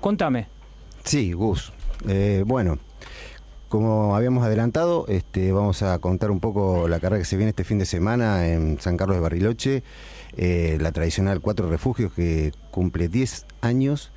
Contame. Sí, Gus. Eh, bueno, como habíamos adelantado, este, vamos a contar un poco la carrera que se viene este fin de semana en San Carlos de Bariloche, eh, la tradicional Cuatro Refugios que cumple 10 años.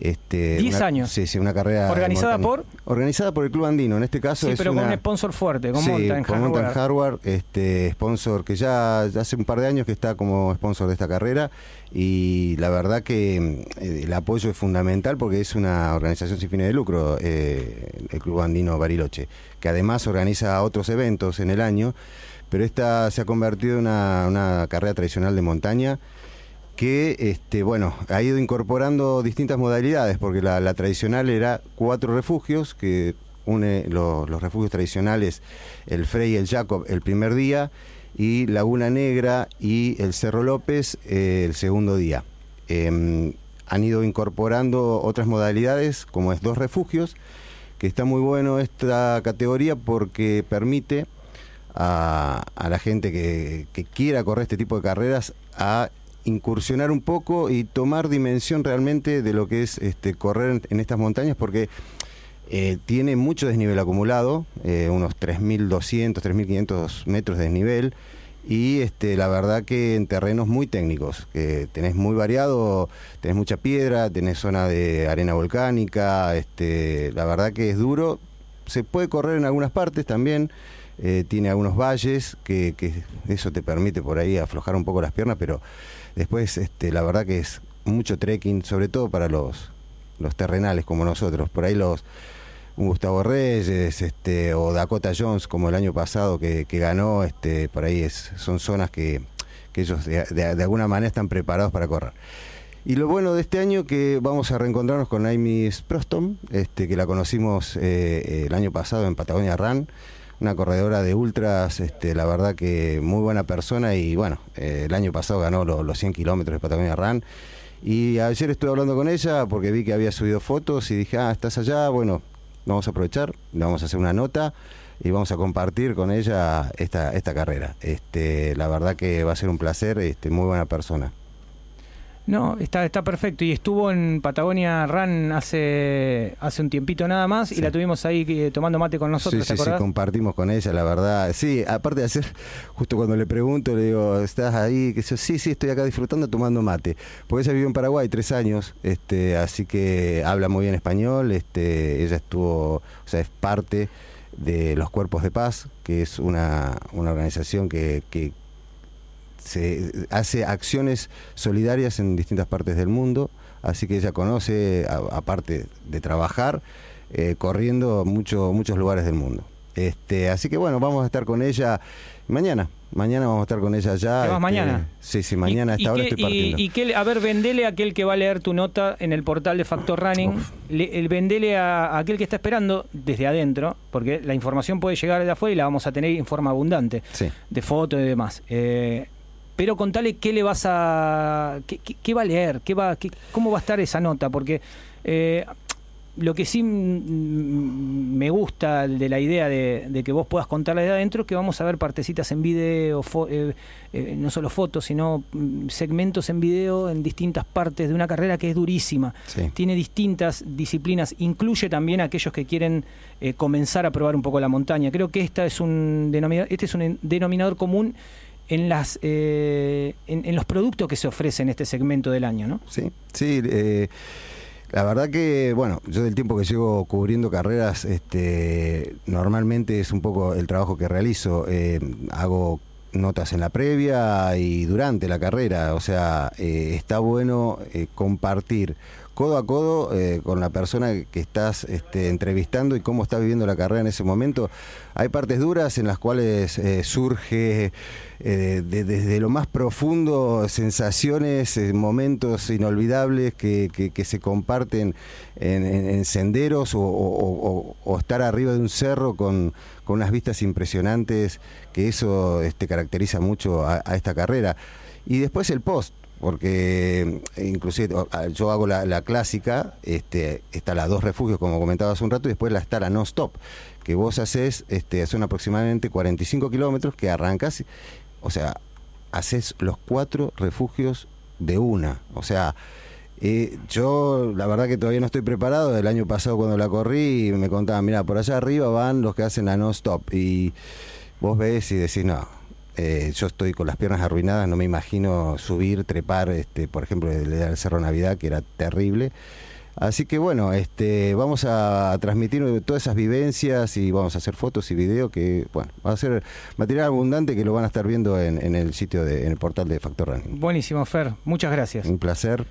Este, 10 años. Sí, sí, una carrera. ¿Organizada por? Organizada por el Club Andino, en este caso. Sí, pero con un sponsor fuerte, con sí, Mountain con Mountain Hardware, este, sponsor que ya, hace un par de años que está como sponsor de esta carrera. Y la verdad que eh, el apoyo es fundamental porque es una organización sin fines de lucro, eh, el Club Andino Bariloche, que además organiza otros eventos en el año, pero esta se ha convertido en una, una carrera tradicional de montaña que este, bueno, ha ido incorporando distintas modalidades, porque la, tradicional era cuatro refugios, que une los refugios tradicionales, el Frey y el Jacob, el primer día, y Laguna Negra y el Cerro López eh, el segundo día. Em, han ido incorporando otras modalidades, como es dos refugios, que está muy bueno esta categoría porque permite a, la gente que, que, quiera correr este tipo de carreras a incursionar un poco y tomar dimensión realmente de lo que es este, correr en, estas montañas, porque eh, tiene mucho desnivel acumulado, eh, unos 3.200, 3.500 metros de desnivel, y este, la verdad que en terrenos muy técnicos, que tenés muy variado, tenés mucha piedra, tenés zona de arena volcánica, este, la verdad que es duro, se puede correr en algunas partes también, eh, tiene algunos valles que, que, eso te permite por ahí aflojar un poco las piernas, pero después este, la verdad que es mucho trekking, sobre todo para los, los terrenales como nosotros. Por ahí los Gustavo Reyes este, o Dakota Jones como el año pasado que, ganó, este, por ahí son zonas que, que ellos de, de, alguna manera están preparados para correr. Y lo bueno de este año que vamos a reencontrarnos con Amy Sproston, este, que la conocimos eh, el año pasado en Patagonia Run una corredora de ultras, este, la verdad que muy buena persona y bueno, eh, el año pasado ganó los 100 kilómetros de Patagonia Run. Y ayer estuve hablando con ella porque vi que había subido fotos y dije, ah, estás allá, bueno, vamos a aprovechar, le vamos a hacer una nota y vamos a compartir con ella esta, esta carrera. Este, la verdad que va a ser un placer, este, muy buena persona. No, está, está perfecto. Y estuvo en Patagonia Run hace, hace un tiempito nada más y la tuvimos ahí eh, tomando mate con nosotros. Sí, sí, sí, compartimos con ella, la verdad. Sí, aparte de hacer, justo cuando le pregunto, le digo, ¿estás ahí? Que sí, sí, estoy acá disfrutando tomando mate. Porque ella vivió en Paraguay tres años, este, así que habla muy bien español. Este, ella estuvo, o sea, es parte de los Cuerpos de Paz, que es una, una organización que, que se hace acciones solidarias en distintas partes del mundo, así que ella conoce, aparte de trabajar, eh, corriendo mucho, muchos lugares del mundo. Este, así que bueno, vamos a estar con ella mañana. Mañana vamos a estar con ella ya. Este, mañana? Sí, sí, mañana a esta hora estoy partiendo. Y, que, a ver, vendele a aquel que va a leer tu nota en el portal de Factor Running. el vendele a, aquel que está esperando desde adentro, porque la información puede llegar de afuera y la vamos a tener en forma abundante. De fotos y demás. Eh, pero contale qué le vas a. qué, va a leer, qué va, cómo va a estar esa nota, porque eh, lo que sí me gusta de la idea de, que vos puedas contarle de adentro es que vamos a ver partecitas en video, eh, eh, no solo fotos, sino mm, segmentos en video en distintas partes de una carrera que es durísima. Tiene distintas disciplinas, incluye también a aquellos que quieren comenzar a probar un poco la montaña. Creo que esta es un denominador, este es un denominador común en, las, eh, en, los productos que se ofrecen en este segmento del año, ¿no? Sí, sí. Eh, la verdad que, bueno, yo del tiempo que llevo cubriendo carreras, este, normalmente es un poco el trabajo que realizo. Eh, hago notas en la previa y durante la carrera. O sea, está bueno compartir codo a codo eh, con la persona que estás este, entrevistando y cómo está viviendo la carrera en ese momento. Hay partes duras en las cuales eh, surge eh, desde lo más profundo sensaciones, momentos inolvidables que, se comparten en, senderos o, estar arriba de un cerro con, unas vistas impresionantes, que eso este, caracteriza mucho a esta carrera. Y después el post, porque eh, inclusive yo hago la, clásica, este, está la dos refugios como comentaba hace un rato y después la está la no stop, que vos haces, este, son aproximadamente 45 kilómetros que arrancas, o sea, haces los cuatro refugios de una, o sea, eh, yo la verdad que todavía no estoy preparado, el año pasado cuando la corrí me contaban, mira, por allá arriba van los que hacen la no stop y vos ves y decís, no, eh, yo estoy con las piernas arruinadas, no me imagino subir, trepar, este, por ejemplo, el, Cerro Navidad, que era terrible. Así que bueno, este, vamos a transmitir todas esas vivencias y vamos a hacer fotos y videos que, bueno, va a ser material abundante que lo van a estar viendo en, el sitio, de, en el portal de Factor Running. Buenísimo, Fer. Muchas gracias. Un placer.